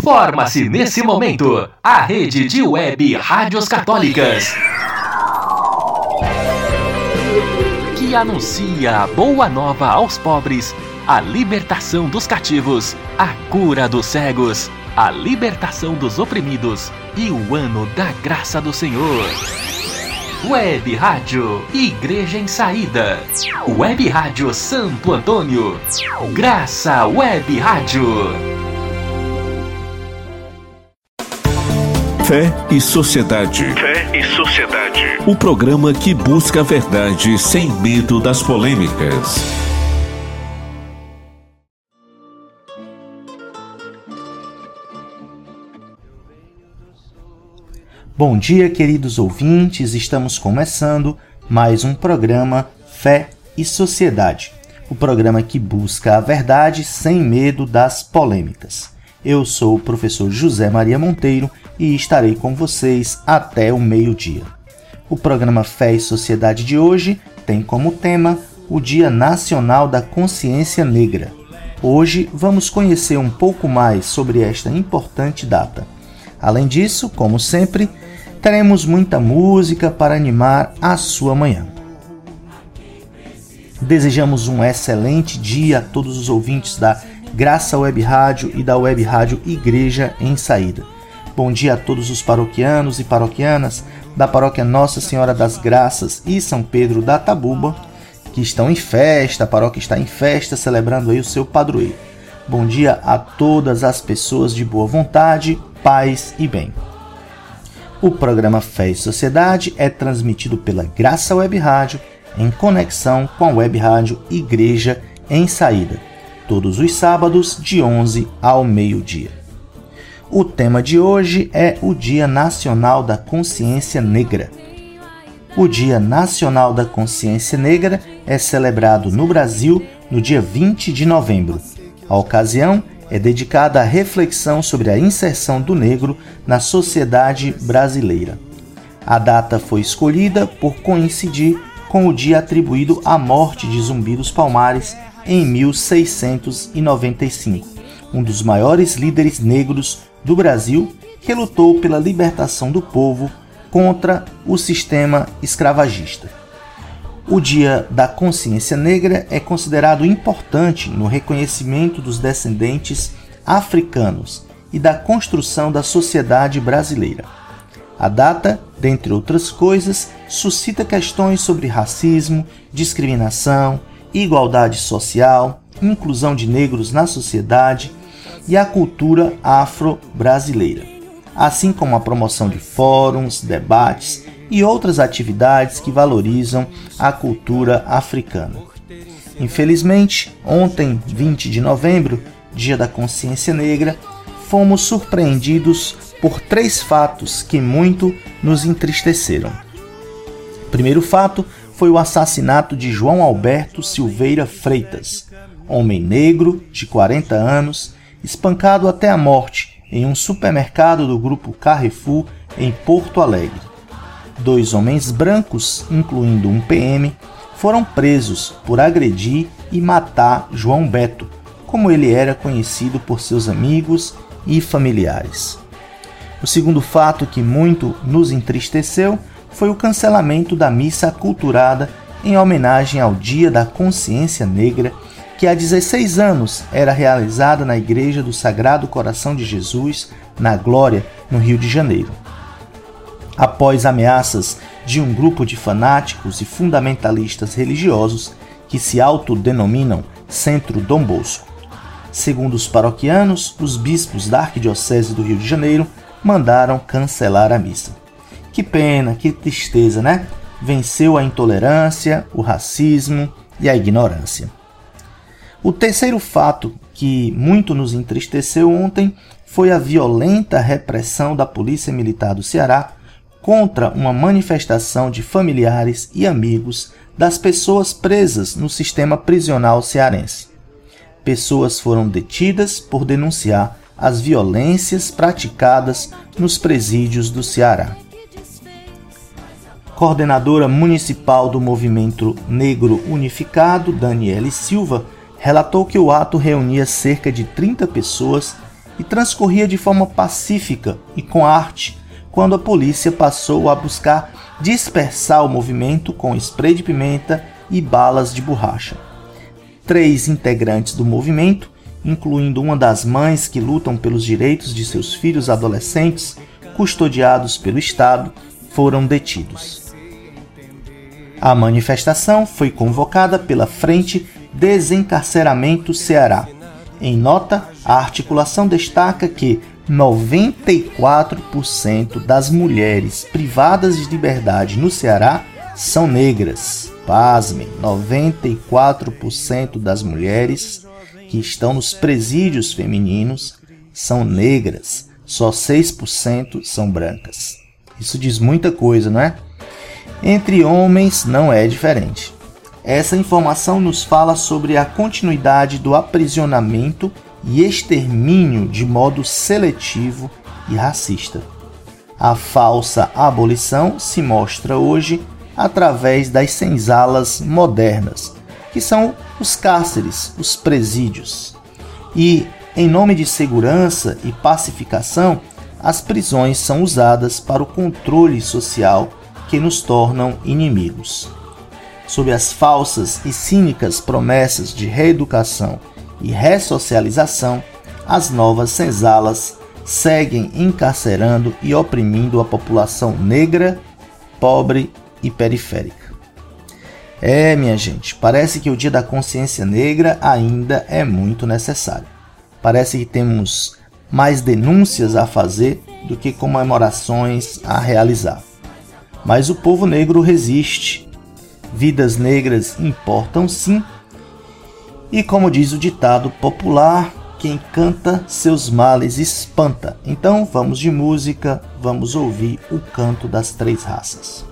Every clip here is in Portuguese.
Forma-se nesse momento a rede de web rádios católicas que anuncia a boa nova aos pobres, a libertação dos cativos, a cura dos cegos, a libertação dos oprimidos e o ano da graça do Senhor. Web Rádio Igreja em Saída. Web Rádio Santo Antônio. Graça Web Rádio. Fé e Sociedade. Fé e Sociedade. O programa que busca a verdade sem medo das polêmicas. Bom dia, queridos ouvintes. Estamos começando mais um programa Fé e Sociedade. O programa que busca a verdade sem medo das polêmicas. Eu sou o professor José Maria Monteiro e estarei com vocês até o meio-dia. O programa Fé e Sociedade de hoje tem como tema o Dia Nacional da Consciência Negra. Hoje vamos conhecer um pouco mais sobre esta importante data. Além disso, como sempre, teremos muita música para animar a sua manhã. Desejamos um excelente dia a todos os ouvintes da Graça Web Rádio e da Web Rádio Igreja em Saída. Bom dia a todos os paroquianos e paroquianas da paróquia Nossa Senhora das Graças e São Pedro da Tabuba, que estão em festa, a paróquia está em festa, celebrando aí o seu padroeiro. Bom dia a todas as pessoas de boa vontade, paz e bem. O programa Fé e Sociedade é transmitido pela Graça Web Rádio em conexão com a Web Rádio Igreja em Saída, todos os sábados de 11 ao meio-dia. O tema de hoje é o Dia Nacional da Consciência Negra. O Dia Nacional da Consciência Negra é celebrado no Brasil no dia 20 de novembro. A ocasião é dedicada à reflexão sobre a inserção do negro na sociedade brasileira. A data foi escolhida por coincidir com o dia atribuído à morte de Zumbi dos Palmares em 1695, um dos maiores líderes negros do Brasil que lutou pela libertação do povo contra o sistema escravagista. O Dia da Consciência Negra é considerado importante no reconhecimento dos descendentes africanos e da construção da sociedade brasileira. A data, dentre outras coisas, suscita questões sobre racismo, discriminação, igualdade social, inclusão de negros na sociedade e a cultura afro-brasileira, assim como a promoção de fóruns, debates e outras atividades que valorizam a cultura africana. Infelizmente, ontem, 20 de novembro, Dia da Consciência Negra, fomos surpreendidos por três fatos que muito nos entristeceram. O primeiro fato foi o assassinato de João Alberto Silveira Freitas, homem negro de 40 anos espancado até a morte em um supermercado do grupo Carrefour em Porto Alegre. Dois homens brancos, incluindo um PM, foram presos por agredir e matar João Beto, como ele era conhecido por seus amigos e familiares. O segundo fato que muito nos entristeceu foi o cancelamento da missa aculturada em homenagem ao Dia da Consciência Negra que há 16 anos era realizada na Igreja do Sagrado Coração de Jesus, na Glória, no Rio de Janeiro. Após ameaças de um grupo de fanáticos e fundamentalistas religiosos que se autodenominam Centro Dom Bosco. Segundo os paroquianos, os bispos da Arquidiocese do Rio de Janeiro mandaram cancelar a missa. Que pena, que tristeza, né? Venceu a intolerância, o racismo e a ignorância. O terceiro fato que muito nos entristeceu ontem foi a violenta repressão da Polícia Militar do Ceará contra uma manifestação de familiares e amigos das pessoas presas no sistema prisional cearense. Pessoas foram detidas por denunciar as violências praticadas nos presídios do Ceará. Coordenadora municipal do Movimento Negro Unificado, Daniele Silva, relatou que o ato reunia cerca de 30 pessoas e transcorria de forma pacífica e com arte, quando a polícia passou a buscar dispersar o movimento com spray de pimenta e balas de borracha. Três integrantes do movimento, incluindo uma das mães que lutam pelos direitos de seus filhos adolescentes, custodiados pelo Estado, foram detidos. A manifestação foi convocada pela Frente Desencarceramento Ceará. Em nota, a articulação destaca que 94% das mulheres privadas de liberdade no Ceará são negras. Pasmem, 94% das mulheres que estão nos presídios femininos são negras, só 6% são brancas. Isso diz muita coisa, não é? Entre homens não é diferente. Essa informação nos fala sobre a continuidade do aprisionamento e extermínio de modo seletivo e racista. A falsa abolição se mostra hoje através das senzalas modernas, que são os cárceres, os presídios. E, em nome de segurança e pacificação, as prisões são usadas para o controle social que nos tornam inimigos. Sob as falsas e cínicas promessas de reeducação e ressocialização, as novas senzalas seguem encarcerando e oprimindo a população negra, pobre e periférica. É, minha gente, parece que o Dia da Consciência Negra ainda é muito necessário. Parece que temos mais denúncias a fazer do que comemorações a realizar. Mas o povo negro resiste. Vidas negras importam sim e como diz o ditado popular, quem canta seus males espanta. Então vamos de música, vamos ouvir o canto das três raças.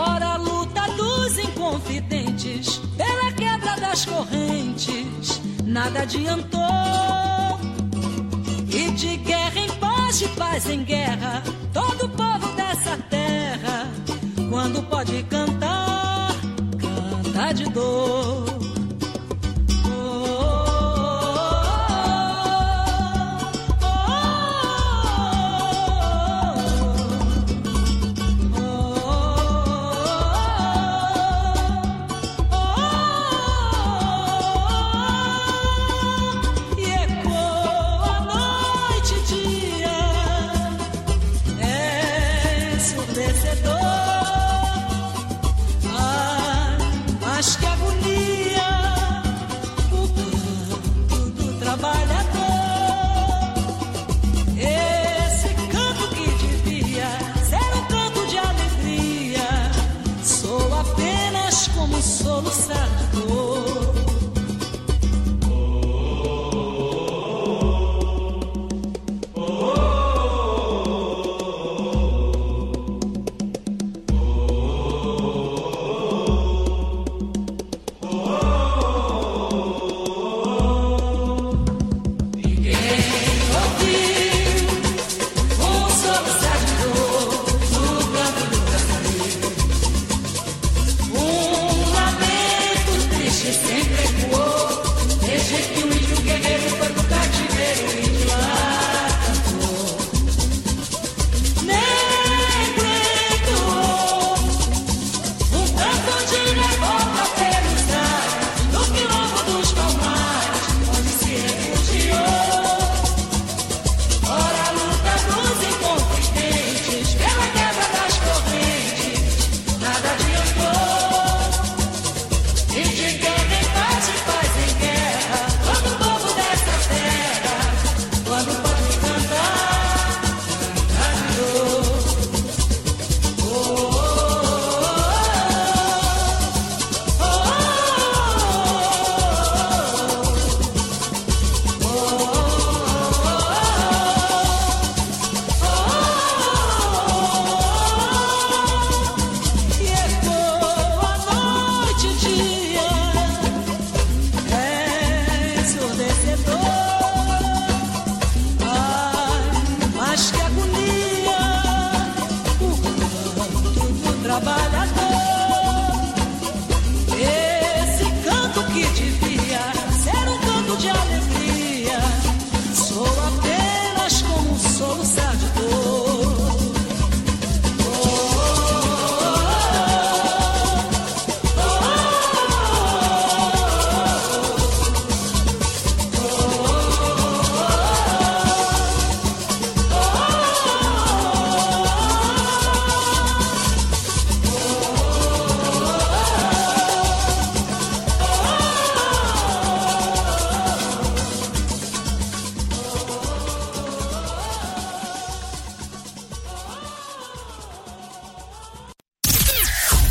Fora a luta dos inconfidentes, pela quebra das correntes, nada adiantou de guerra em paz, de paz em guerra. Todo povo dessa terra, quando pode cantar, canta de dor.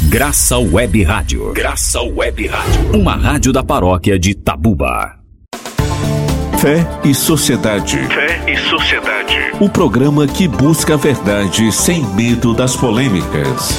Graça Web Rádio. Graça Web Rádio. Uma rádio da paróquia de Tabuba. Fé e Sociedade. Fé e Sociedade. O programa que busca a verdade sem medo das polêmicas.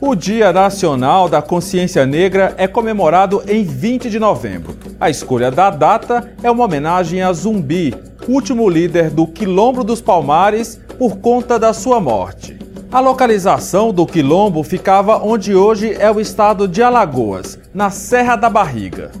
O Dia Nacional da Consciência Negra é comemorado em 20 de novembro. A escolha da data é uma homenagem a Zumbi, último líder do Quilombo dos Palmares, por conta da sua morte. A localização do quilombo ficava onde hoje é o estado de Alagoas, na Serra da Barriga.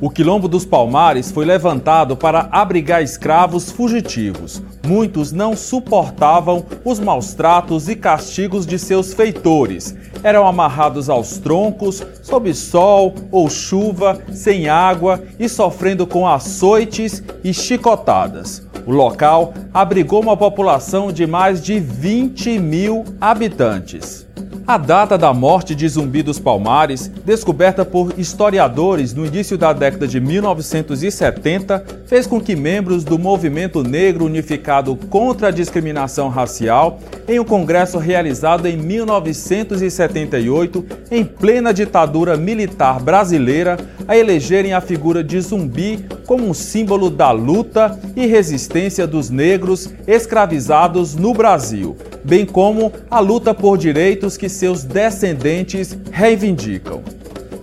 O Quilombo dos Palmares foi levantado para abrigar escravos fugitivos. Muitos não suportavam os maus tratos e castigos de seus feitores. Eram amarrados aos troncos, sob sol ou chuva, sem água e sofrendo com açoites e chicotadas. O local abrigou uma população de mais de 20 mil habitantes. A data da morte de Zumbi dos Palmares, descoberta por historiadores no início da década de 1970, fez com que membros do Movimento Negro Unificado contra a Discriminação Racial, em um congresso realizado em 1978, em plena ditadura militar brasileira, a elegerem a figura de Zumbi como um símbolo da luta e resistência dos negros escravizados no Brasil, bem como a luta por direitos que seus descendentes reivindicam.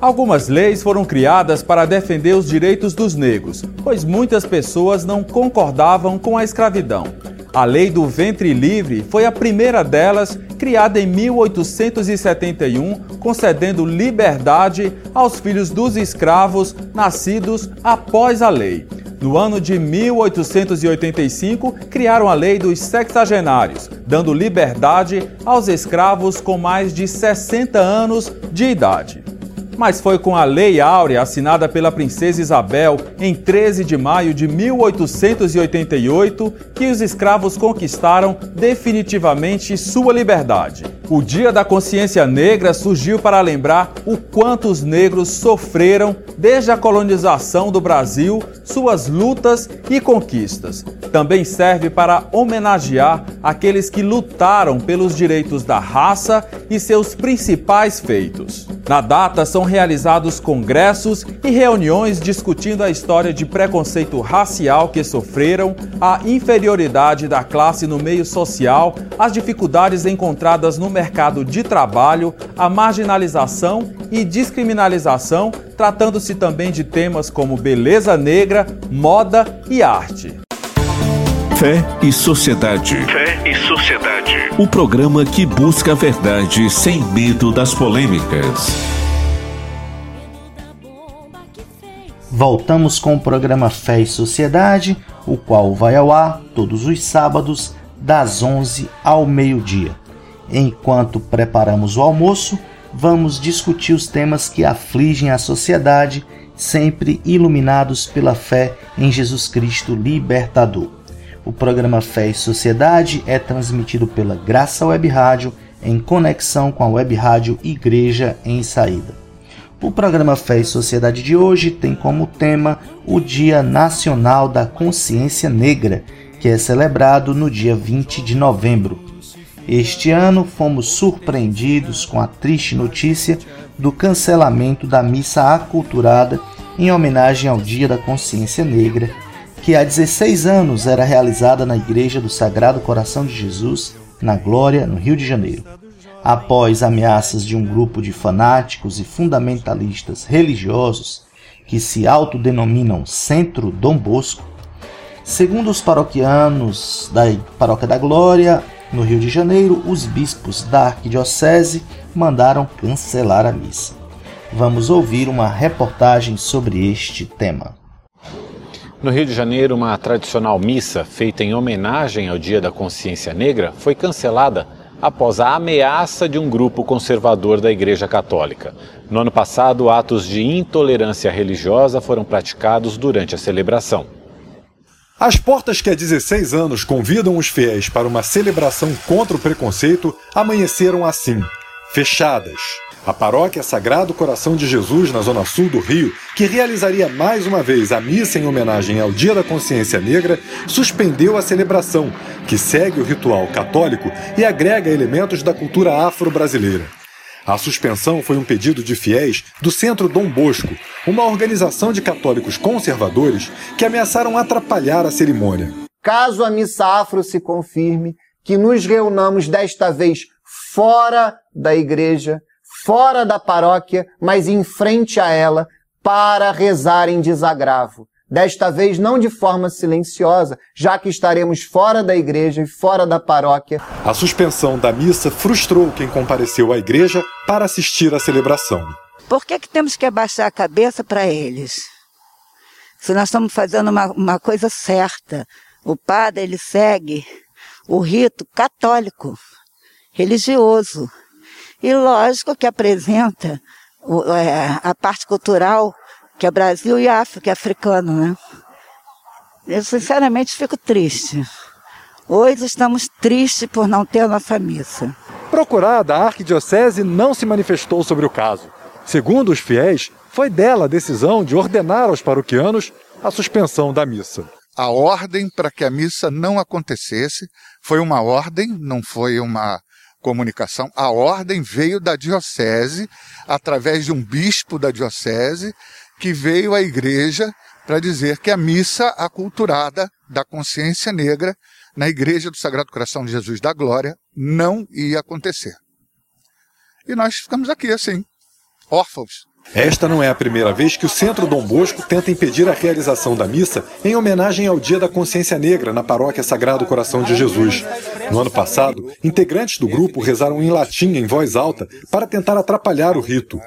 Algumas leis foram criadas para defender os direitos dos negros, pois muitas pessoas não concordavam com a escravidão. A Lei do Ventre Livre foi a primeira delas, criada em 1871, concedendo liberdade aos filhos dos escravos nascidos após a lei. No ano de 1885, criaram a Lei dos Sexagenários, dando liberdade aos escravos com mais de 60 anos de idade. Mas foi com a Lei Áurea, assinada pela Princesa Isabel em 13 de maio de 1888, que os escravos conquistaram definitivamente sua liberdade. O Dia da Consciência Negra surgiu para lembrar o quanto os negros sofreram desde a colonização do Brasil, suas lutas e conquistas. Também serve para homenagear aqueles que lutaram pelos direitos da raça e seus principais feitos. Na data são realizados congressos e reuniões discutindo a história de preconceito racial que sofreram, a inferioridade da classe no meio social, as dificuldades encontradas no mercado de trabalho, a marginalização e descriminalização, tratando-se também de temas como beleza negra, moda e arte. Fé e Sociedade. Fé e Sociedade. O programa que busca a verdade sem medo das polêmicas. Voltamos com o programa Fé e Sociedade, o qual vai ao ar todos os sábados, das 11 ao meio-dia. Enquanto preparamos o almoço, vamos discutir os temas que afligem a sociedade, sempre iluminados pela fé em Jesus Cristo libertador. O programa Fé e Sociedade é transmitido pela Graça Web Rádio em conexão com a Web Rádio Igreja em Saída. O programa Fé e Sociedade de hoje tem como tema o Dia Nacional da Consciência Negra, que é celebrado no dia 20 de novembro. Este ano fomos surpreendidos com a triste notícia do cancelamento da missa aculturada em homenagem ao Dia da Consciência Negra que há 16 anos era realizada na Igreja do Sagrado Coração de Jesus, na Glória, no Rio de Janeiro. Após ameaças de um grupo de fanáticos e fundamentalistas religiosos que se autodenominam Centro Dom Bosco, segundo os paroquianos da Paróquia da Glória, no Rio de Janeiro, os bispos da arquidiocese mandaram cancelar a missa. Vamos ouvir uma reportagem sobre este tema. No Rio de Janeiro, uma tradicional missa feita em homenagem ao Dia da Consciência Negra foi cancelada após a ameaça de um grupo conservador da Igreja Católica. No ano passado, atos de intolerância religiosa foram praticados durante a celebração. As portas que há 16 anos convidam os fiéis para uma celebração contra o preconceito amanheceram assim, fechadas. A paróquia Sagrado Coração de Jesus, na zona sul do Rio, que realizaria mais uma vez a missa em homenagem ao Dia da Consciência Negra, suspendeu a celebração, que segue o ritual católico e agrega elementos da cultura afro-brasileira. A suspensão foi um pedido de fiéis do Centro Dom Bosco, uma organização de católicos conservadores que ameaçaram atrapalhar a cerimônia. Caso a missa afro se confirme, que nos reunamos desta vez fora da igreja, fora da paróquia, mas em frente a ela, para rezar em desagravo. Desta vez não de forma silenciosa, já que estaremos fora da igreja e fora da paróquia. A suspensão da missa frustrou quem compareceu à igreja para assistir à celebração. Por que, que temos que abaixar a cabeça para eles? Se nós estamos fazendo uma, uma coisa certa, o padre ele segue o rito católico, religioso. E lógico que apresenta é, a parte cultural, que é Brasil e África, é africano, né? Eu sinceramente fico triste. Hoje estamos tristes por não ter a nossa missa. Procurada, a arquidiocese não se manifestou sobre o caso. Segundo os fiéis, foi dela a decisão de ordenar aos paroquianos a suspensão da missa. A ordem para que a missa não acontecesse foi uma ordem, não foi uma comunicação. A ordem veio da diocese, através de um bispo da diocese, que veio à igreja para dizer que a missa aculturada da consciência negra na igreja do Sagrado Coração de Jesus da Glória não ia acontecer. E nós ficamos aqui assim, órfãos. Esta não é a primeira vez que o Centro Dom Bosco tenta impedir a realização da missa em homenagem ao Dia da Consciência Negra na paróquia Sagrado Coração de Jesus. No ano passado, integrantes do grupo rezaram em latim em voz alta para tentar atrapalhar o rito.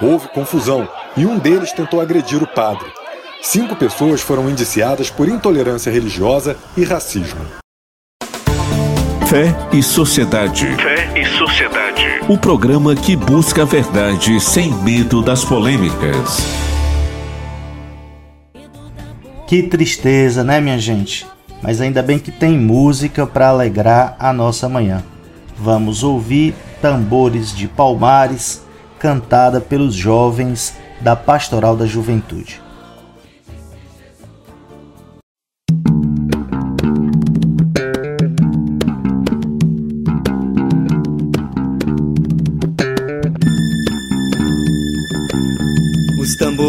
Houve confusão e um deles tentou agredir o padre. Cinco pessoas foram indiciadas por intolerância religiosa e racismo. Fé e Sociedade. Fé e Sociedade. O programa que busca a verdade sem medo das polêmicas. Que tristeza, né, minha gente? Mas ainda bem que tem música para alegrar a nossa manhã. Vamos ouvir Tambores de Palmares, cantada pelos jovens da Pastoral da Juventude.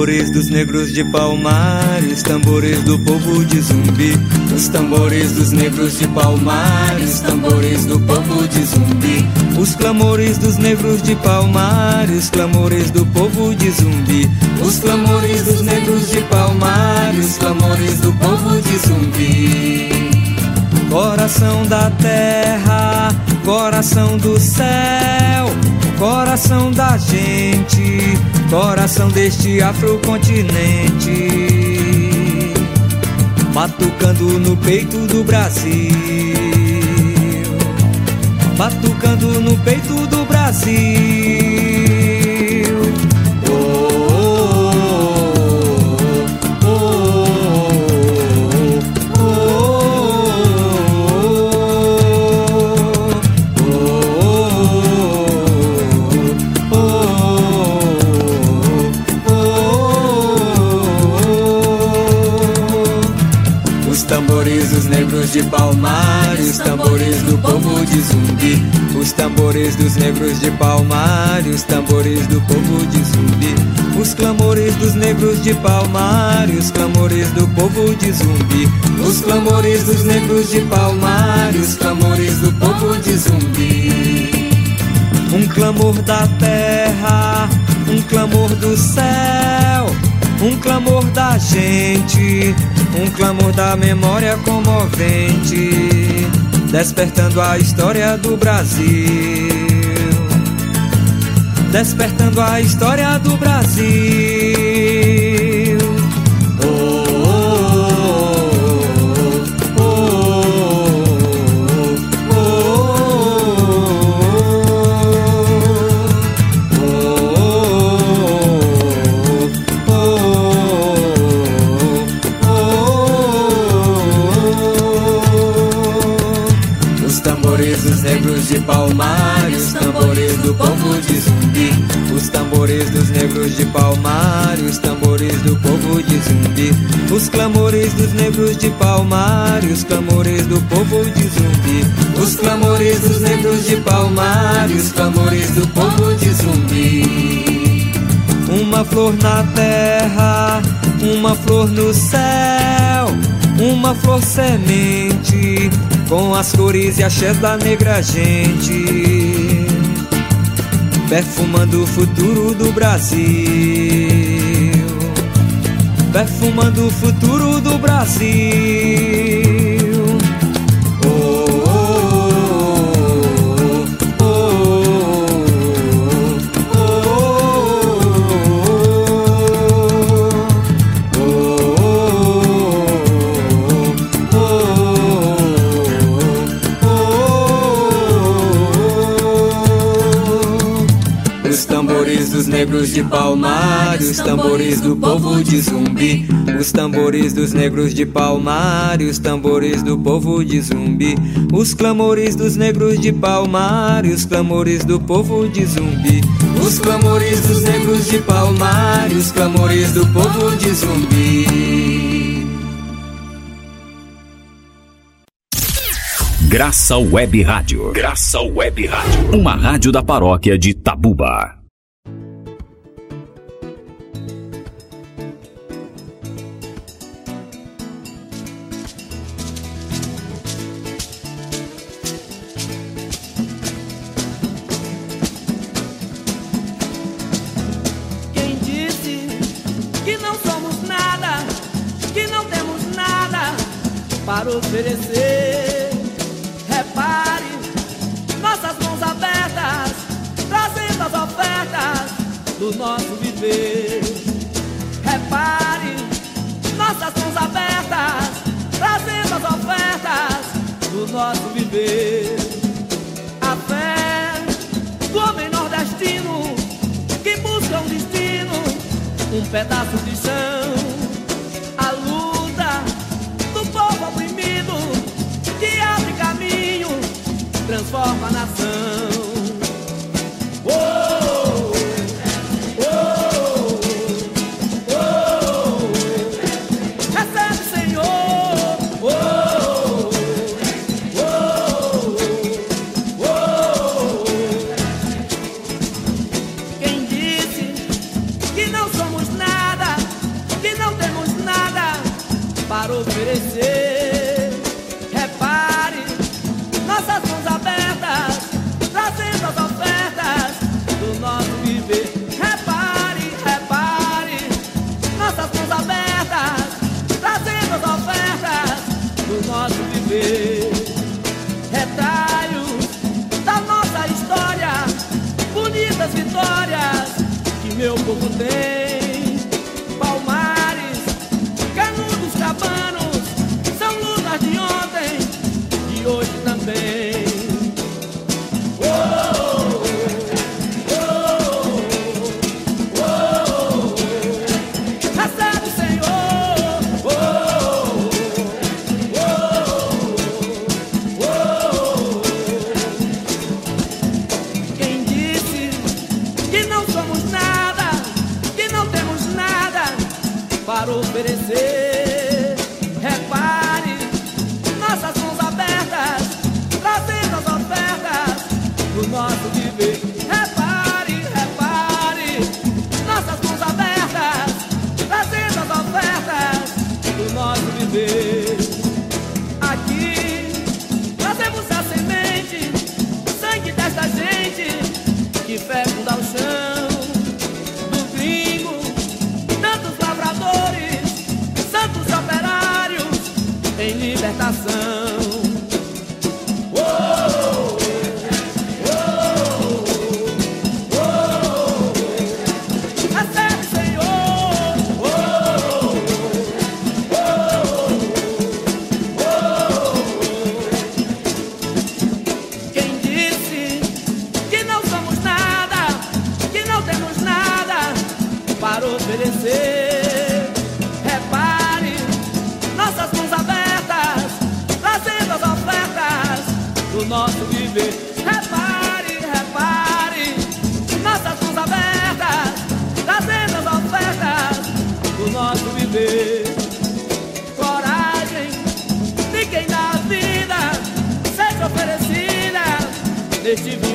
Tambores dos negros de Palmares, tambores do povo de Zumbi. Os tambores dos negros de Palmares, tambores do povo de Zumbi. Os clamores dos negros de Palmares, clamores do povo de Zumbi. Os clamores dos negros de Palmares, clamores do povo de Zumbi. Coração da terra, coração do céu coração da gente, coração deste afrocontinente, batucando no peito do Brasil, batucando no peito do Brasil. De Palmares, tambores do povo de Zumbi. Os tambores dos negros de Palmares, tambores do povo de Zumbi. Os clamores dos negros de Palmares, clamores do povo de Zumbi. Os clamores dos negros de Palmares, clamores do povo de Zumbi. Um clamor da terra, um clamor do céu, um clamor da gente um clamor da memória comovente, despertando a história do Brasil. Despertando a história do Brasil. Palmares, tambores do povo de Zumbi. Os tambores dos negros de Palmares, os tambores do povo de Zumbi. Os clamores dos negros de Palmares, os clamores do povo de Zumbi. Os clamores dos negros de Palmares, os clamores do povo de Zumbi. Uma flor na terra, uma flor no céu, uma flor semente, com as cores e axés da negra gente perfumando o futuro do Brasil, perfumando o futuro do Brasil. Negros de Palmares, os tambores do povo de Zumbi. Os tambores dos negros de Palmares, os tambores do povo de Zumbi. Os clamores dos negros de Palmares, os clamores do povo de Zumbi. Os clamores dos negros de Palmares, os clamores do povo de Zumbi. Graça Web Rádio. Graça Web Rádio. Uma rádio da paróquia de Tabuba. Oferecer. Repare, nossas mãos abertas, trazendo as ofertas do nosso viver. Repare, nossas mãos abertas, trazendo as ofertas do nosso viver. A fé do homem nordestino que busca um destino, um pedaço de chão transforma a nação. Meu povo nosso viver. Repare, repare, nossas mãos abertas, trazendo as ofertas do nosso viver. Coragem de quem dá vida seja oferecida neste viver.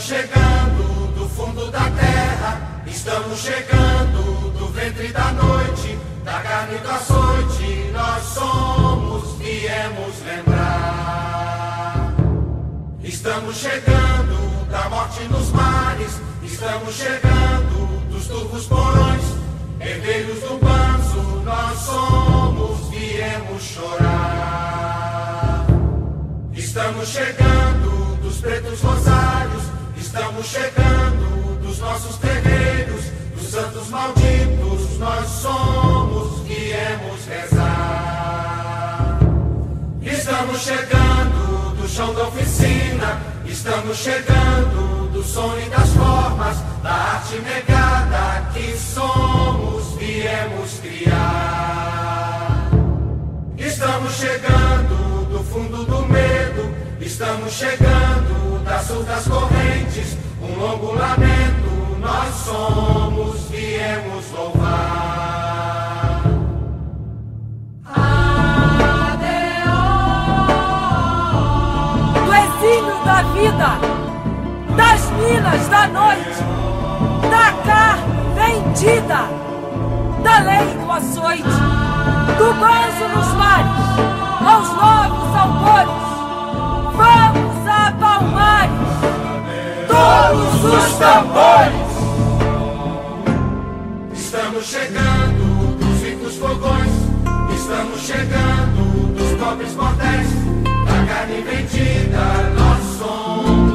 chegando. além do açoite, do banzo nos mares, aos novos albores. Vamos a Palmares, todos os tambores. Estamos chegando dos ricos fogões, estamos chegando dos pobres bordéis, da carne vendida, nós som.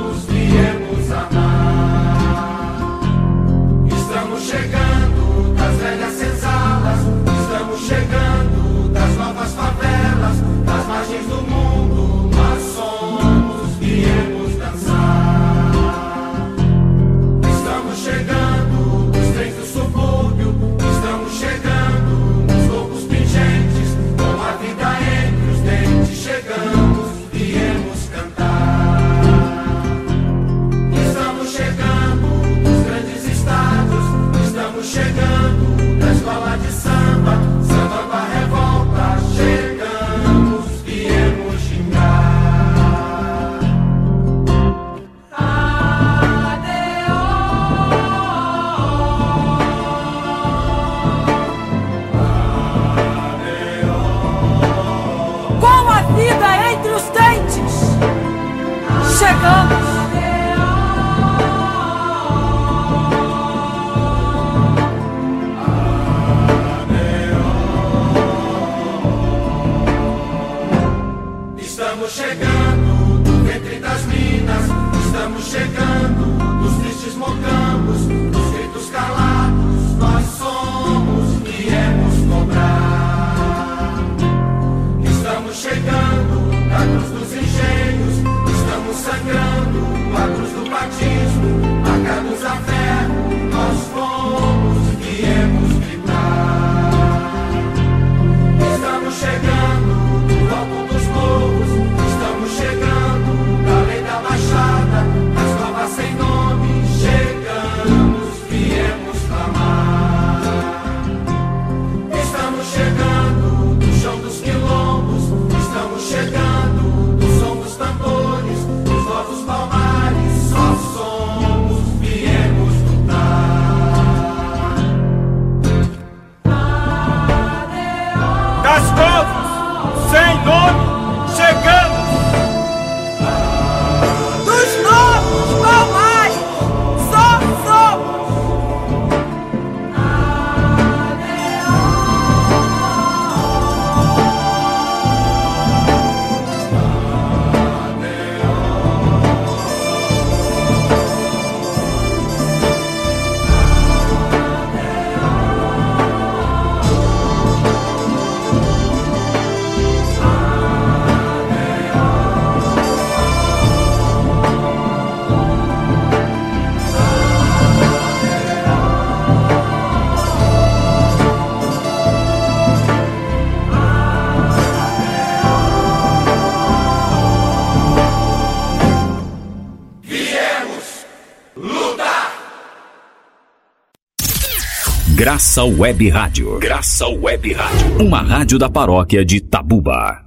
Graça Web Rádio. Graça Web Rádio. Uma rádio da paróquia de Tabuba.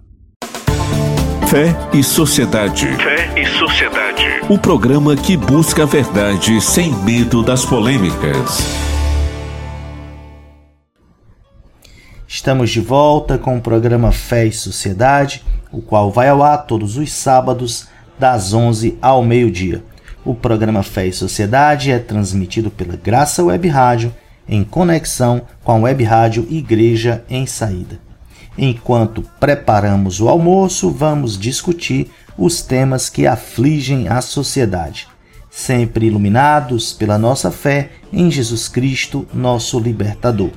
Fé e Sociedade. Fé e Sociedade. O programa que busca a verdade sem medo das polêmicas. Estamos de volta com o programa Fé e Sociedade, o qual vai ao ar todos os sábados, das 11 ao meio-dia. O programa Fé e Sociedade é transmitido pela Graça Web Rádio em conexão com a Web Rádio Igreja em Saída. Enquanto preparamos o almoço, vamos discutir os temas que afligem a sociedade, sempre iluminados pela nossa fé em Jesus Cristo, nosso libertador.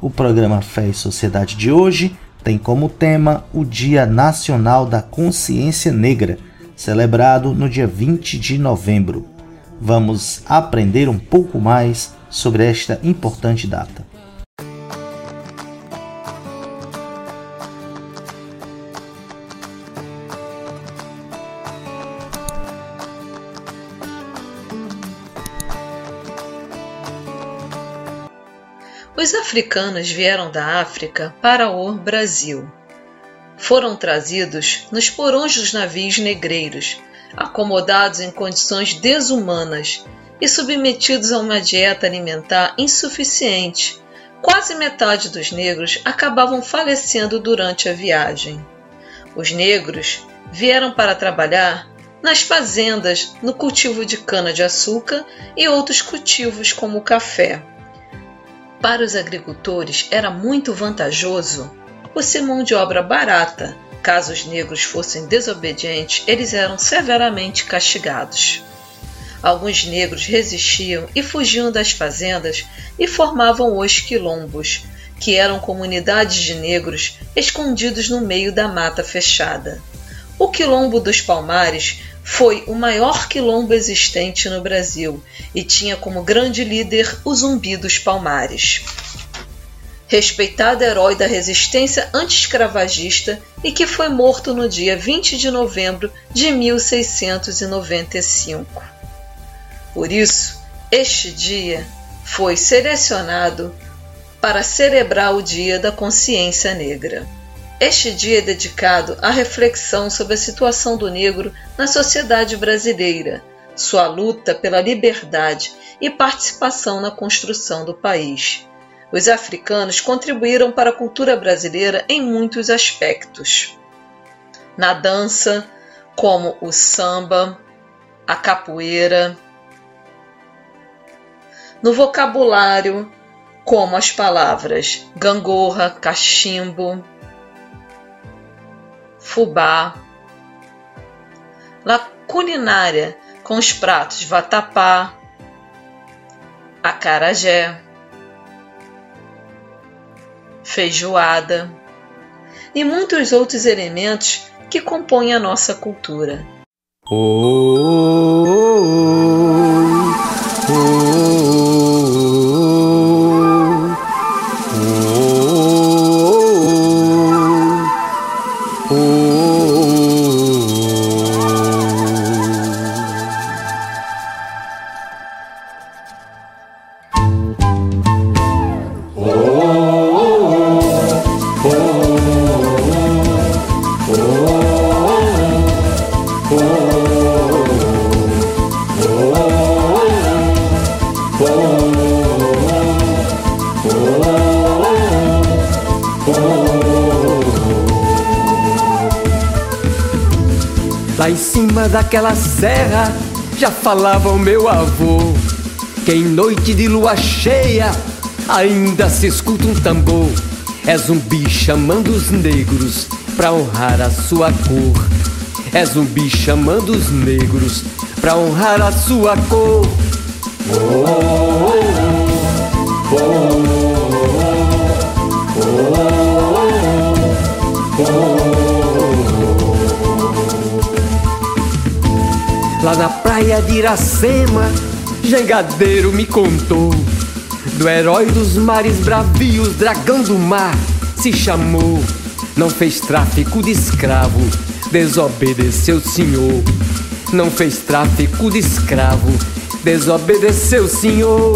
O programa Fé e Sociedade de hoje tem como tema o Dia Nacional da Consciência Negra, celebrado no dia 20 de novembro. Vamos aprender um pouco mais sobre esta importante data. Os africanos vieram da África para o Brasil. Foram trazidos nos porões dos navios negreiros, acomodados em condições desumanas e submetidos a uma dieta alimentar insuficiente. Quase metade dos negros acabavam falecendo durante a viagem. Os negros vieram para trabalhar nas fazendas, no cultivo de cana-de-açúcar e outros cultivos como o café. Para os agricultores era muito vantajoso por ser mão de obra barata. Caso os negros fossem desobedientes, eles eram severamente castigados. Alguns negros resistiam e fugiam das fazendas e formavam os quilombos, que eram comunidades de negros escondidos no meio da mata fechada. O Quilombo dos Palmares foi o maior quilombo existente no Brasil e tinha como grande líder o Zumbi dos Palmares. Respeitado herói da resistência anti-escravagista e que foi morto no dia 20 de novembro de 1695. Por isso, este dia foi selecionado para celebrar o Dia da Consciência Negra. Este dia é dedicado à reflexão sobre a situação do negro na sociedade brasileira, sua luta pela liberdade e participação na construção do país. Os africanos contribuíram para a cultura brasileira em muitos aspectos. Na dança, como o samba, a capoeira. No vocabulário, como as palavras gangorra, cachimbo, fubá. Na culinária, com os pratos vatapá, acarajé, feijoada e muitos outros elementos que compõem a nossa cultura. Oh, oh, oh, daquela serra já falava o meu avô que em noite de lua cheia ainda se escuta um tambor. É zumbi chamando os negros pra honrar a sua cor. É zumbi chamando os negros pra honrar a sua cor. Lá na praia de Iracema, Jangadeiro me contou do herói dos mares bravios, dragão do mar, se chamou. Não fez tráfico de escravo, desobedeceu senhor. Não fez tráfico de escravo, desobedeceu, senhor.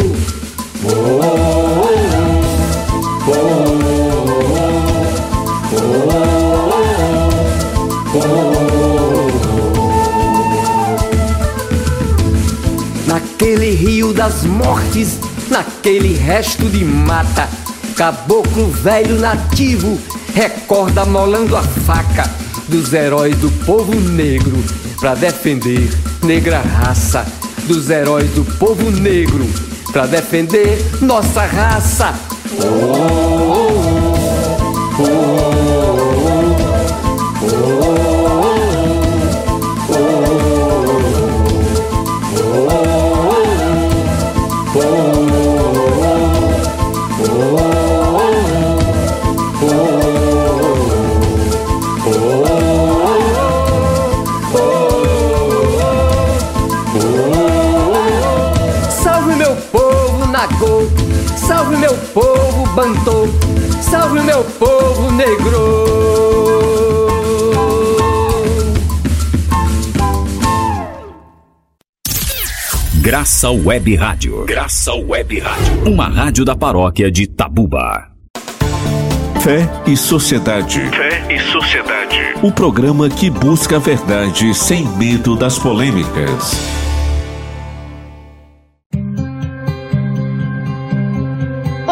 Naquele rio das mortes, naquele resto de mata, caboclo velho nativo recorda molando a faca dos heróis do povo negro para defender negra raça dos heróis do povo negro para defender nossa raça. Oh, oh, oh, Salve meu povo bantô, salve meu povo negro. Graça Web Rádio. Graça Web Rádio. Uma rádio da paróquia de Tabuba. Fé e Sociedade. Fé e Sociedade. O programa que busca a verdade sem medo das polêmicas.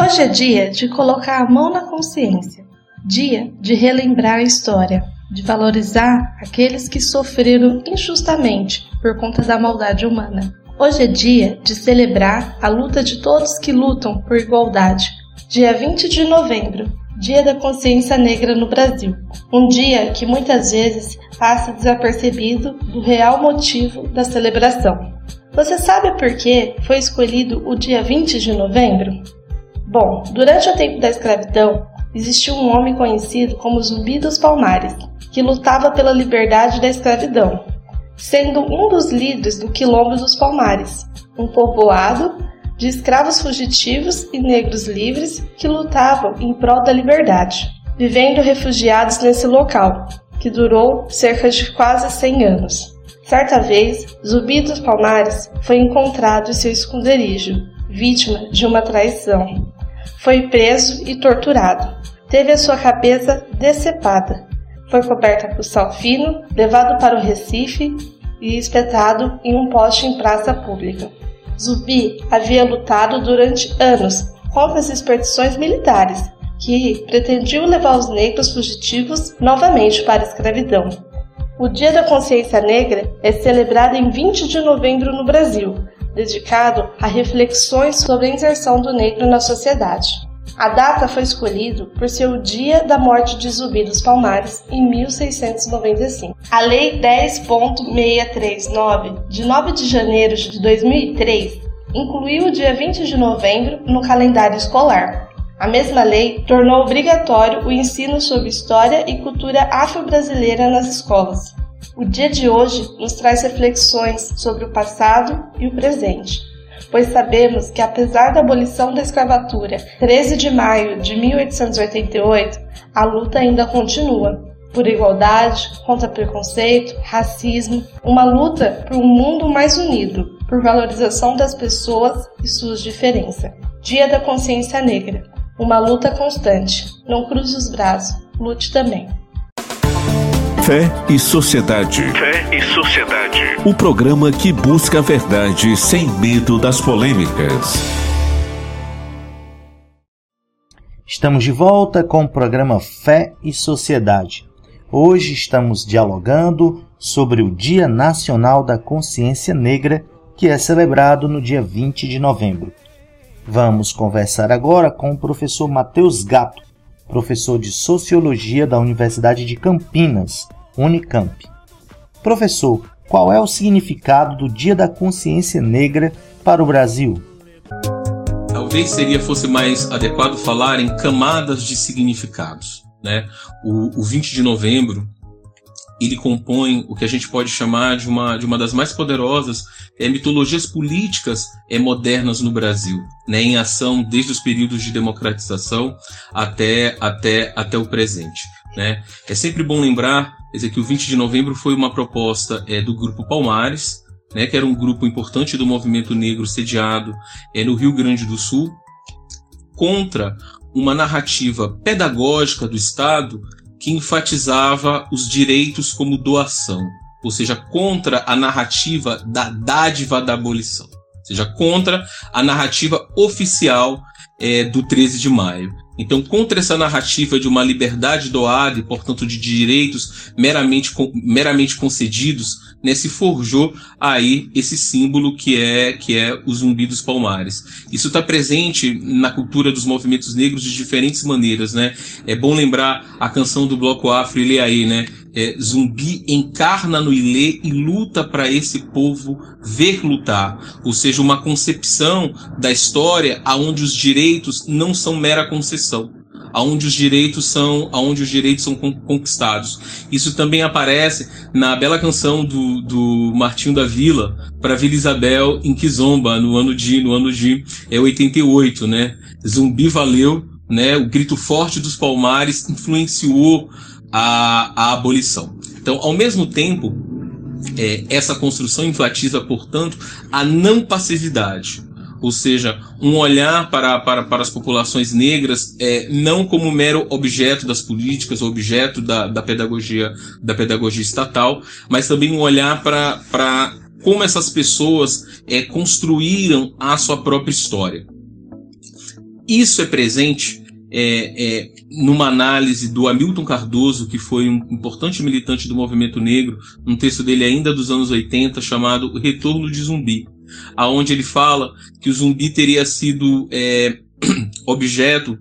Hoje é dia de colocar a mão na consciência, dia de relembrar a história, de valorizar aqueles que sofreram injustamente por conta da maldade humana. Hoje é dia de celebrar a luta de todos que lutam por igualdade. Dia 20 de novembro, Dia da Consciência Negra no Brasil. Um dia que muitas vezes passa desapercebido do real motivo da celebração. Você sabe por que foi escolhido o dia 20 de novembro? Bom, durante o tempo da escravidão, existiu um homem conhecido como Zumbi dos Palmares, que lutava pela liberdade da escravidão, sendo um dos líderes do Quilombo dos Palmares, um povoado de escravos fugitivos e negros livres que lutavam em prol da liberdade, vivendo refugiados nesse local, que durou cerca de quase 100 anos. Certa vez, Zumbi dos Palmares foi encontrado em seu esconderijo, vítima de uma traição. Foi preso e torturado. Teve a sua cabeça decepada. Foi coberta por sal fino, levado para o Recife e espetado em um poste em praça pública. Zubi havia lutado durante anos contra as expedições militares que pretendiam levar os negros fugitivos novamente para a escravidão. O Dia da Consciência Negra é celebrado em 20 de novembro no Brasil, dedicado a reflexões sobre a inserção do negro na sociedade. A data foi escolhida por ser o dia da morte de Zumbi dos Palmares, em 1695. A Lei 10.639, de 9 de janeiro de 2003, incluiu o dia 20 de novembro no calendário escolar. A mesma lei tornou obrigatório o ensino sobre história e cultura afro-brasileira nas escolas. O dia de hoje nos traz reflexões sobre o passado e o presente, pois sabemos que apesar da abolição da escravatura, 13 de maio de 1888, a luta ainda continua por igualdade, contra preconceito, racismo, uma luta por um mundo mais unido, por valorização das pessoas e suas diferenças. Dia da Consciência Negra, uma luta constante. Não cruze os braços, lute também. Fé e Sociedade. Fé e Sociedade. O programa que busca a verdade sem medo das polêmicas. Estamos de volta com o programa Fé e Sociedade. Hoje estamos dialogando sobre o Dia Nacional da Consciência Negra, que é celebrado no dia 20 de novembro. Vamos conversar agora com o professor Matheus Gato, professor de Sociologia da Universidade de Campinas, Unicamp. Professor, qual é o significado do Dia da Consciência Negra para o Brasil? Talvez seria fosse mais adequado falar em camadas de significados. Né? O, o 20 de novembro ele compõe o que a gente pode chamar de uma, de uma das mais poderosas é, mitologias políticas é, modernas no Brasil, né, em ação desde os períodos de democratização até, até, até o presente. Né? É sempre bom lembrar dizer, que o 20 de novembro foi uma proposta é, do Grupo Palmares, né, que era um grupo importante do movimento negro sediado é, no Rio Grande do Sul, contra uma narrativa pedagógica do Estado que enfatizava os direitos como doação, ou seja, contra a narrativa da dádiva da abolição, ou seja, contra a narrativa oficial é, do 13 de maio. Então, contra essa narrativa de uma liberdade doada e, portanto, de direitos meramente, meramente concedidos, né, se forjou aí esse símbolo que é que é o zumbi dos palmares. Isso está presente na cultura dos movimentos negros de diferentes maneiras, né? É bom lembrar a canção do bloco Afro Ileaê, né? É, zumbi encarna no Ilê e luta para esse povo ver lutar, ou seja, uma concepção da história aonde os direitos não são mera concessão aonde os direitos são, aonde os direitos são conquistados. Isso também aparece na bela canção do, do Martinho da Vila para Vila Isabel em Kizomba no ano de no ano de é 88, né? Zumbi valeu, né? O grito forte dos Palmares influenciou a, abolição. Então, ao mesmo tempo, é, essa construção enfatiza, portanto, a não passividade ou seja, um olhar para, para, para as populações negras é, não como mero objeto das políticas, objeto da, da pedagogia da pedagogia estatal, mas também um olhar para, para como essas pessoas é, construíram a sua própria história. Isso é presente é, é, numa análise do Hamilton Cardoso, que foi um importante militante do movimento negro, um texto dele ainda dos anos 80, chamado Retorno de Zumbi aonde ele fala que o zumbi teria sido é, objeto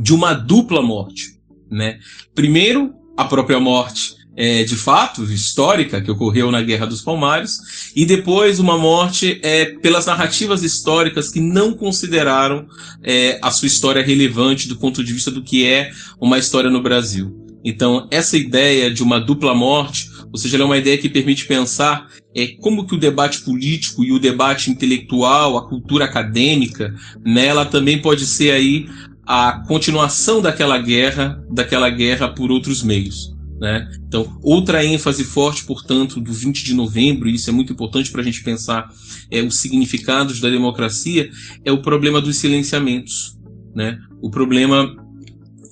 de uma dupla morte, né? Primeiro, a própria morte é, de fato histórica que ocorreu na Guerra dos Palmares e depois uma morte é, pelas narrativas históricas que não consideraram é, a sua história relevante do ponto de vista do que é uma história no Brasil. Então essa ideia de uma dupla morte ou seja, ela é uma ideia que permite pensar é, como que o debate político e o debate intelectual, a cultura acadêmica, né, ela também pode ser aí a continuação daquela guerra, daquela guerra por outros meios. Né? Então, outra ênfase forte, portanto, do 20 de novembro, e isso é muito importante para a gente pensar é, os significados da democracia, é o problema dos silenciamentos. Né? O problema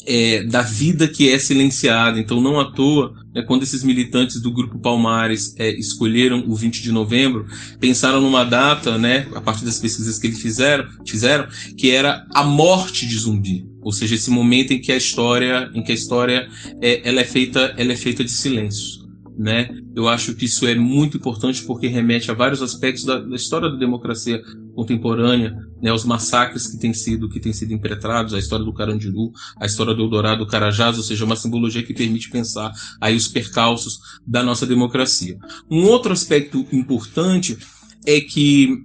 é, da vida que é silenciada. Então, não à toa, né, quando esses militantes do Grupo Palmares é, escolheram o 20 de novembro, pensaram numa data, né, a partir das pesquisas que eles fizeram, fizeram, que era a morte de zumbi. Ou seja, esse momento em que a história, em que a história é, ela é feita, ela é feita de silêncio né? Eu acho que isso é muito importante porque remete a vários aspectos da, da história da democracia contemporânea, né? Os massacres que têm sido que têm sido impetrados, a história do Carandiru, a história do Eldorado, do Carajás, ou seja, uma simbologia que permite pensar aí os percalços da nossa democracia. Um outro aspecto importante é que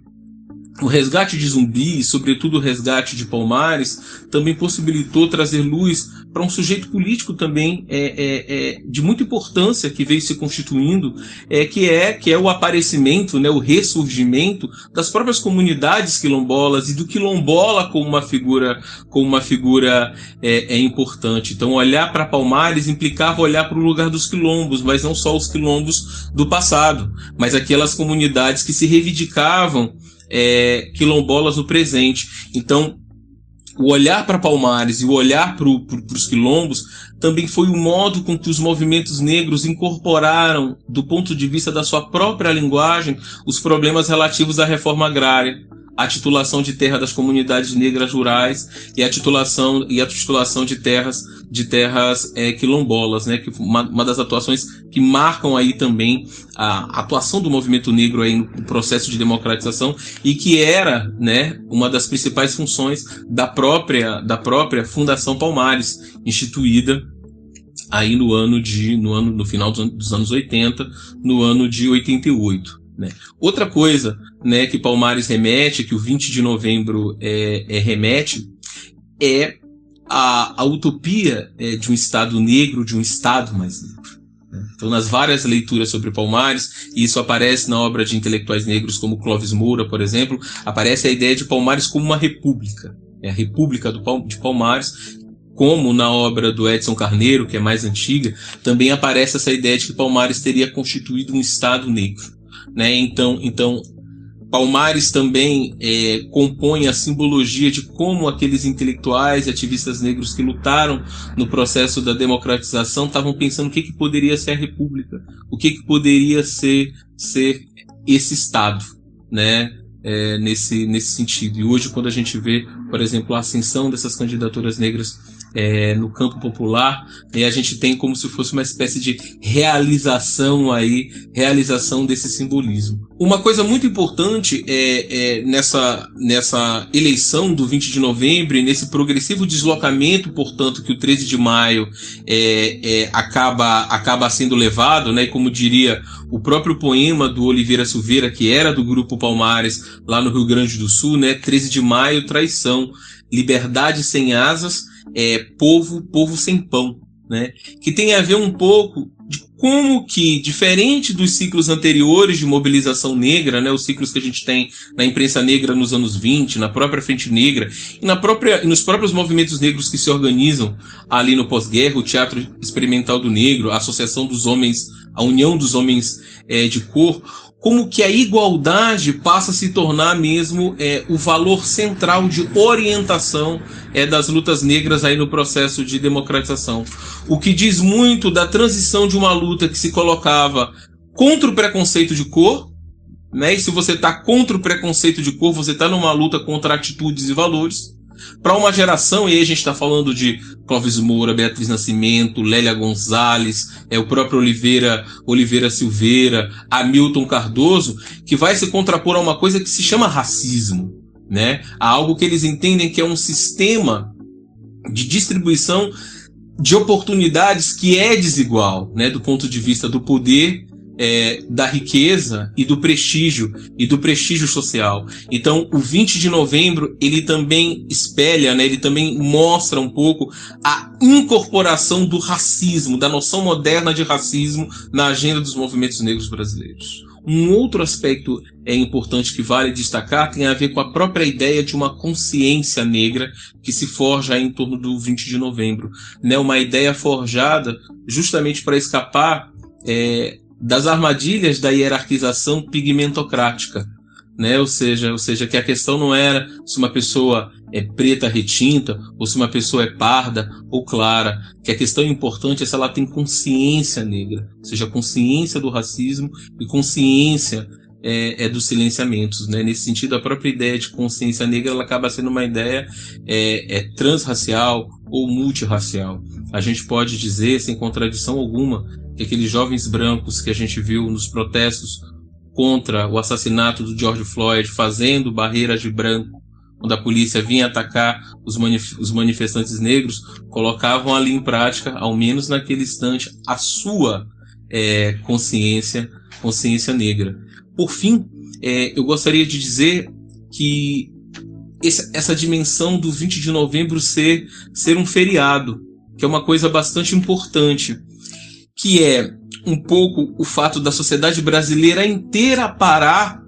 o resgate de Zumbi, sobretudo o resgate de Palmares, também possibilitou trazer luz para um sujeito político também é, é, é, de muita importância que veio se constituindo, é, que é que é o aparecimento, né, o ressurgimento das próprias comunidades quilombolas e do quilombola como uma figura como uma figura é, é importante. Então, olhar para Palmares implicava olhar para o lugar dos quilombos, mas não só os quilombos do passado, mas aquelas comunidades que se reivindicavam é, quilombolas no presente. Então, o olhar para Palmares e o olhar para pro, os quilombos também foi o modo com que os movimentos negros incorporaram, do ponto de vista da sua própria linguagem, os problemas relativos à reforma agrária a titulação de terra das comunidades negras rurais e a titulação e a titulação de terras de terras é, quilombolas, né? Que uma, uma, das atuações que marcam aí também a atuação do movimento negro aí no processo de democratização e que era, né, uma das principais funções da própria da própria Fundação Palmares, instituída aí no ano de no ano no final dos anos 80, no ano de 88. Né? Outra coisa né, que Palmares remete, que o 20 de novembro é, é remete, é a, a utopia é, de um Estado negro, de um Estado mais negro. Né? Então, nas várias leituras sobre Palmares, e isso aparece na obra de intelectuais negros como Clóvis Moura, por exemplo, aparece a ideia de Palmares como uma república. É a República do, de Palmares, como na obra do Edson Carneiro, que é mais antiga, também aparece essa ideia de que Palmares teria constituído um Estado negro né? Então, então Palmares também é, compõe a simbologia de como aqueles intelectuais e ativistas negros que lutaram no processo da democratização estavam pensando o que, que poderia ser a República, o que, que poderia ser, ser esse Estado, né? É, nesse, nesse sentido. E hoje, quando a gente vê, por exemplo, a ascensão dessas candidaturas negras é, no campo popular, e a gente tem como se fosse uma espécie de realização aí, realização desse simbolismo. Uma coisa muito importante é, é, nessa, nessa eleição do 20 de novembro, nesse progressivo deslocamento, portanto, que o 13 de maio é, é, acaba, acaba sendo levado, né, como diria o próprio poema do Oliveira Silveira, que era do Grupo Palmares, lá no Rio Grande do Sul, né, 13 de maio, traição, liberdade sem asas, é, povo, povo sem pão, né? Que tem a ver um pouco de como que, diferente dos ciclos anteriores de mobilização negra, né, os ciclos que a gente tem na imprensa negra nos anos 20, na própria Frente Negra, e, na própria, e nos próprios movimentos negros que se organizam ali no pós-guerra, o Teatro Experimental do Negro, a Associação dos Homens, a União dos Homens é, de Cor, como que a igualdade passa a se tornar mesmo é, o valor central de orientação é, das lutas negras aí no processo de democratização. O que diz muito da transição de uma luta que se colocava contra o preconceito de cor, né? E se você está contra o preconceito de cor, você está numa luta contra atitudes e valores para uma geração, e aí a gente está falando de Clóvis Moura, Beatriz Nascimento, Lélia Gonzalez, é o próprio Oliveira, Oliveira Silveira, Hamilton Cardoso, que vai se contrapor a uma coisa que se chama racismo, né? A algo que eles entendem que é um sistema de distribuição de oportunidades que é desigual, né, do ponto de vista do poder é, da riqueza e do prestígio e do prestígio social. Então, o 20 de novembro ele também espelha, né, ele também mostra um pouco a incorporação do racismo, da noção moderna de racismo na agenda dos movimentos negros brasileiros. Um outro aspecto é importante que vale destacar tem a ver com a própria ideia de uma consciência negra que se forja em torno do 20 de novembro, né? Uma ideia forjada justamente para escapar é, das armadilhas da hierarquização pigmentocrática, né? Ou seja, ou seja, que a questão não era se uma pessoa é preta retinta ou se uma pessoa é parda ou clara, que a questão importante é se ela tem consciência negra, ou seja, consciência do racismo e consciência é, é, dos silenciamentos. Né? Nesse sentido, a própria ideia de consciência negra ela acaba sendo uma ideia é, é transracial ou multirracial. A gente pode dizer, sem contradição alguma, que aqueles jovens brancos que a gente viu nos protestos contra o assassinato do George Floyd, fazendo barreiras de branco, quando a polícia vinha atacar os, manif os manifestantes negros, colocavam ali em prática, ao menos naquele instante, a sua é, consciência, consciência negra. Por fim, é, eu gostaria de dizer que esse, essa dimensão do 20 de novembro ser, ser um feriado, que é uma coisa bastante importante que é um pouco o fato da sociedade brasileira inteira parar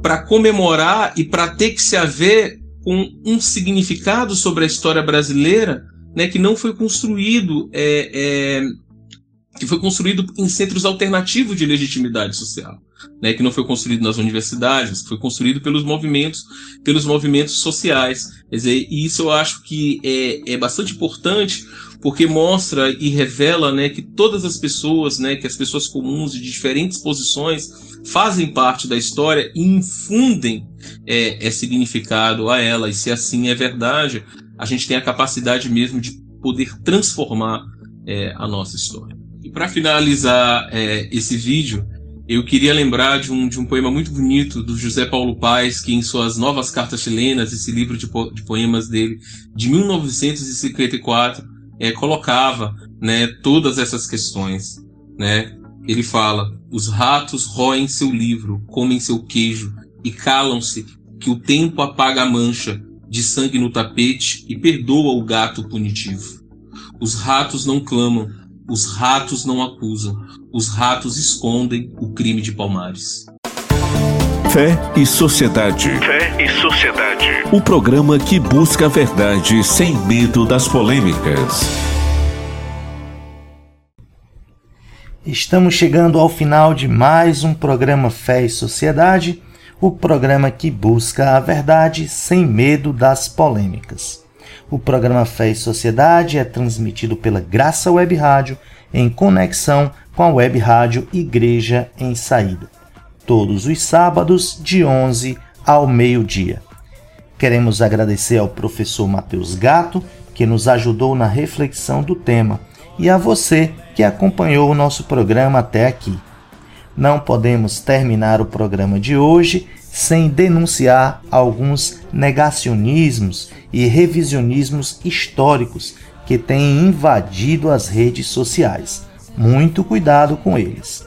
para comemorar e para ter que se haver com um significado sobre a história brasileira, né, que não foi construído, é, é, que foi construído em centros alternativos de legitimidade social, né, que não foi construído nas universidades, foi construído pelos movimentos, pelos movimentos sociais. Quer dizer, e isso eu acho que é, é bastante importante porque mostra e revela né, que todas as pessoas, né, que as pessoas comuns de diferentes posições fazem parte da história e infundem é, é significado a ela. E se assim é verdade, a gente tem a capacidade mesmo de poder transformar é, a nossa história. E para finalizar é, esse vídeo, eu queria lembrar de um, de um poema muito bonito do José Paulo Paes, que em suas Novas Cartas Chilenas, esse livro de, po de poemas dele, de 1954, é, colocava né, todas essas questões. Né? Ele fala: os ratos roem seu livro, comem seu queijo e calam-se que o tempo apaga a mancha de sangue no tapete e perdoa o gato punitivo. Os ratos não clamam, os ratos não acusam, os ratos escondem o crime de Palmares. Fé e Sociedade. Fé e Sociedade. O programa que busca a verdade sem medo das polêmicas. Estamos chegando ao final de mais um programa Fé e Sociedade, o programa que busca a verdade sem medo das polêmicas. O programa Fé e Sociedade é transmitido pela Graça Web Rádio em conexão com a Web Rádio Igreja em Saída, todos os sábados de 11 ao meio-dia. Queremos agradecer ao professor Matheus Gato, que nos ajudou na reflexão do tema, e a você que acompanhou o nosso programa até aqui. Não podemos terminar o programa de hoje sem denunciar alguns negacionismos e revisionismos históricos que têm invadido as redes sociais. Muito cuidado com eles.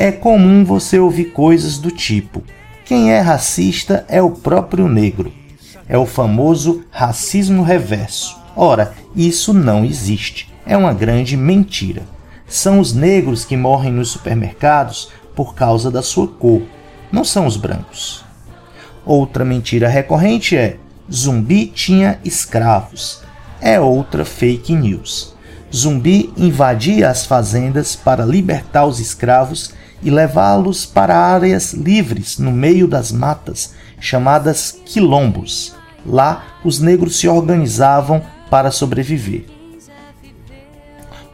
É comum você ouvir coisas do tipo: quem é racista é o próprio negro. É o famoso racismo reverso. Ora, isso não existe. É uma grande mentira são os negros que morrem nos supermercados por causa da sua cor, não são os brancos. Outra mentira recorrente é: Zumbi tinha escravos. É outra fake news. Zumbi invadia as fazendas para libertar os escravos e levá-los para áreas livres no meio das matas, chamadas quilombos. Lá, os negros se organizavam para sobreviver.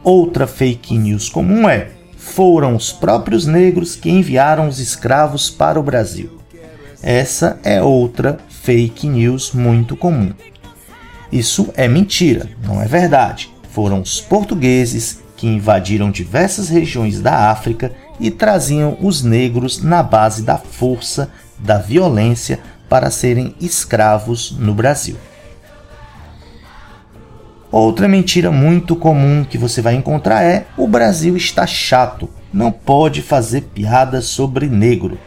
Outra fake news comum é: foram os próprios negros que enviaram os escravos para o Brasil. Essa é outra fake news muito comum. Isso é mentira, não é verdade. Foram os portugueses que invadiram diversas regiões da África e traziam os negros na base da força, da violência para serem escravos no Brasil. Outra mentira muito comum que você vai encontrar é: o Brasil está chato, não pode fazer piada sobre negro.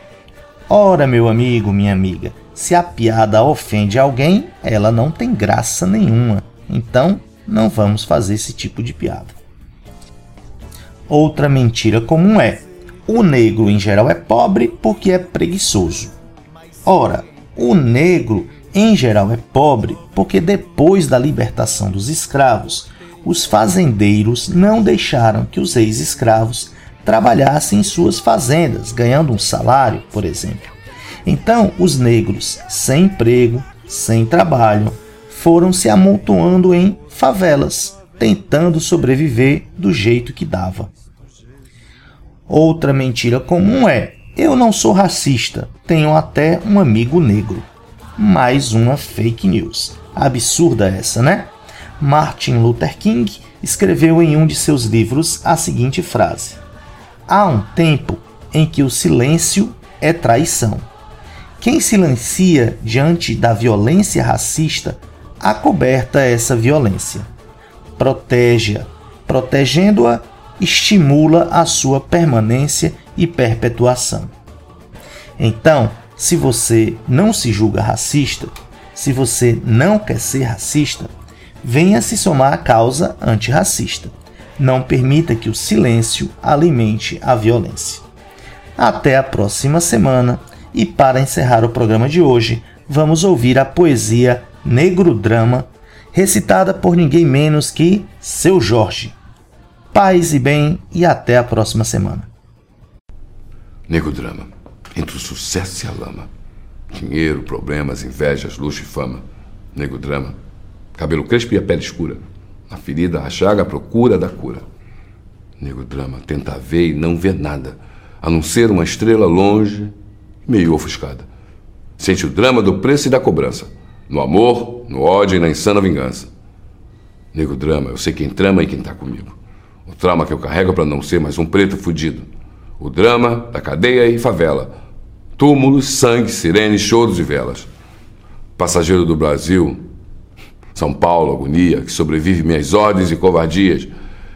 Ora, meu amigo, minha amiga, se a piada ofende alguém, ela não tem graça nenhuma. Então, não vamos fazer esse tipo de piada. Outra mentira comum é: o negro em geral é pobre porque é preguiçoso. Ora, o negro em geral é pobre porque depois da libertação dos escravos, os fazendeiros não deixaram que os ex-escravos trabalhassem em suas fazendas, ganhando um salário, por exemplo. Então, os negros, sem emprego, sem trabalho, foram se amontoando em favelas, tentando sobreviver do jeito que dava. Outra mentira comum é: eu não sou racista, tenho até um amigo negro mais uma fake news. Absurda essa, né? Martin Luther King escreveu em um de seus livros a seguinte frase: Há um tempo em que o silêncio é traição. Quem silencia diante da violência racista acoberta essa violência. Protege-a. Protegendo-a, estimula a sua permanência e perpetuação. Então, se você não se julga racista, se você não quer ser racista, venha se somar à causa antirracista. Não permita que o silêncio alimente a violência. Até a próxima semana e para encerrar o programa de hoje, vamos ouvir a poesia Negro Drama, recitada por ninguém menos que Seu Jorge. Paz e bem e até a próxima semana. Negro Drama entre o sucesso e a lama. Dinheiro, problemas, invejas, luxo e fama. Nego drama. Cabelo crespo e a pele escura. A ferida, a chaga, a procura da cura. Nego drama. Tenta ver e não vê nada. A não ser uma estrela longe, meio ofuscada. Sente o drama do preço e da cobrança. No amor, no ódio e na insana vingança. Nego drama, eu sei quem trama e quem tá comigo. O trauma que eu carrego para não ser mais um preto fudido. O drama da cadeia e favela. Túmulos, sangue, sirenes, choros e velas. Passageiro do Brasil, São Paulo, agonia, que sobrevive minhas ordens e covardias.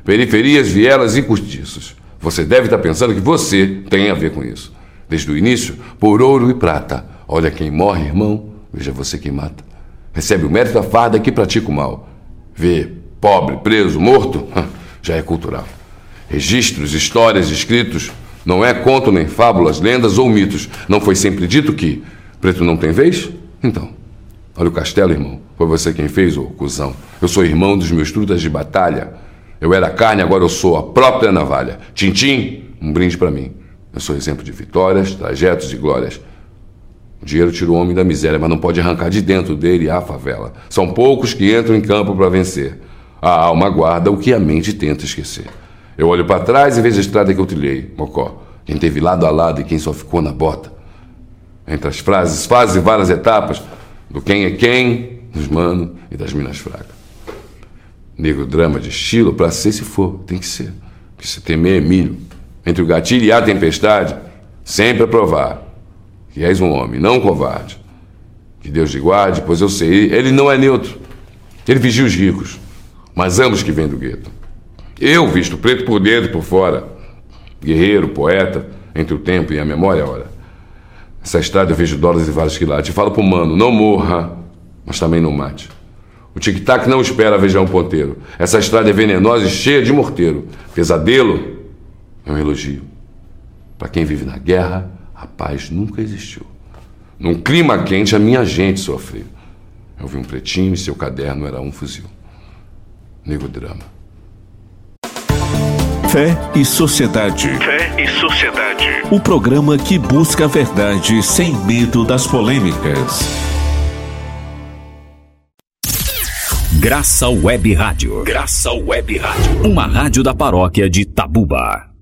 Periferias, vielas e cortiços. Você deve estar pensando que você tem a ver com isso. Desde o início, por ouro e prata. Olha quem morre, irmão, veja você quem mata. Recebe o mérito da farda que pratica o mal. Vê pobre, preso, morto, já é cultural. Registros, histórias, escritos, não é conto nem fábulas, lendas ou mitos. Não foi sempre dito que preto não tem vez? Então, olha o castelo, irmão. Foi você quem fez, ô cuzão. Eu sou irmão dos meus trutas de batalha. Eu era carne, agora eu sou a própria navalha. Tintim, um brinde para mim. Eu sou exemplo de vitórias, trajetos e glórias. O dinheiro tira o homem da miséria, mas não pode arrancar de dentro dele a favela. São poucos que entram em campo para vencer. A alma guarda o que a mente tenta esquecer. Eu olho para trás e vejo a estrada que eu trilhei, Mocó. Quem teve lado a lado e quem só ficou na bota. Entre as frases, fases e várias etapas do quem é quem, dos manos e das minas fracas. Negro drama de estilo, para ser se for, tem que ser. Que se temer é milho. Entre o gatilho e a tempestade, sempre a provar que és um homem, não um covarde. Que Deus te guarde, pois eu sei, ele não é neutro. Ele vigia os ricos, mas ambos que vêm do gueto. Eu, visto preto por dentro e por fora, guerreiro, poeta, entre o tempo e a memória, ora. Essa estrada eu vejo dólares e vários quilates. Falo pro mano, não morra, mas também não mate. O tic-tac não espera vejar um ponteiro. Essa estrada é venenosa e cheia de morteiro. Pesadelo é um elogio. Para quem vive na guerra, a paz nunca existiu. Num clima quente, a minha gente sofreu. Eu vi um pretinho e seu caderno era um fuzil. Nego drama. Fé e Sociedade. Fé e Sociedade. O programa que busca a verdade sem medo das polêmicas. Graça Web Rádio. Graça Web Rádio. Uma rádio da paróquia de Tabuba.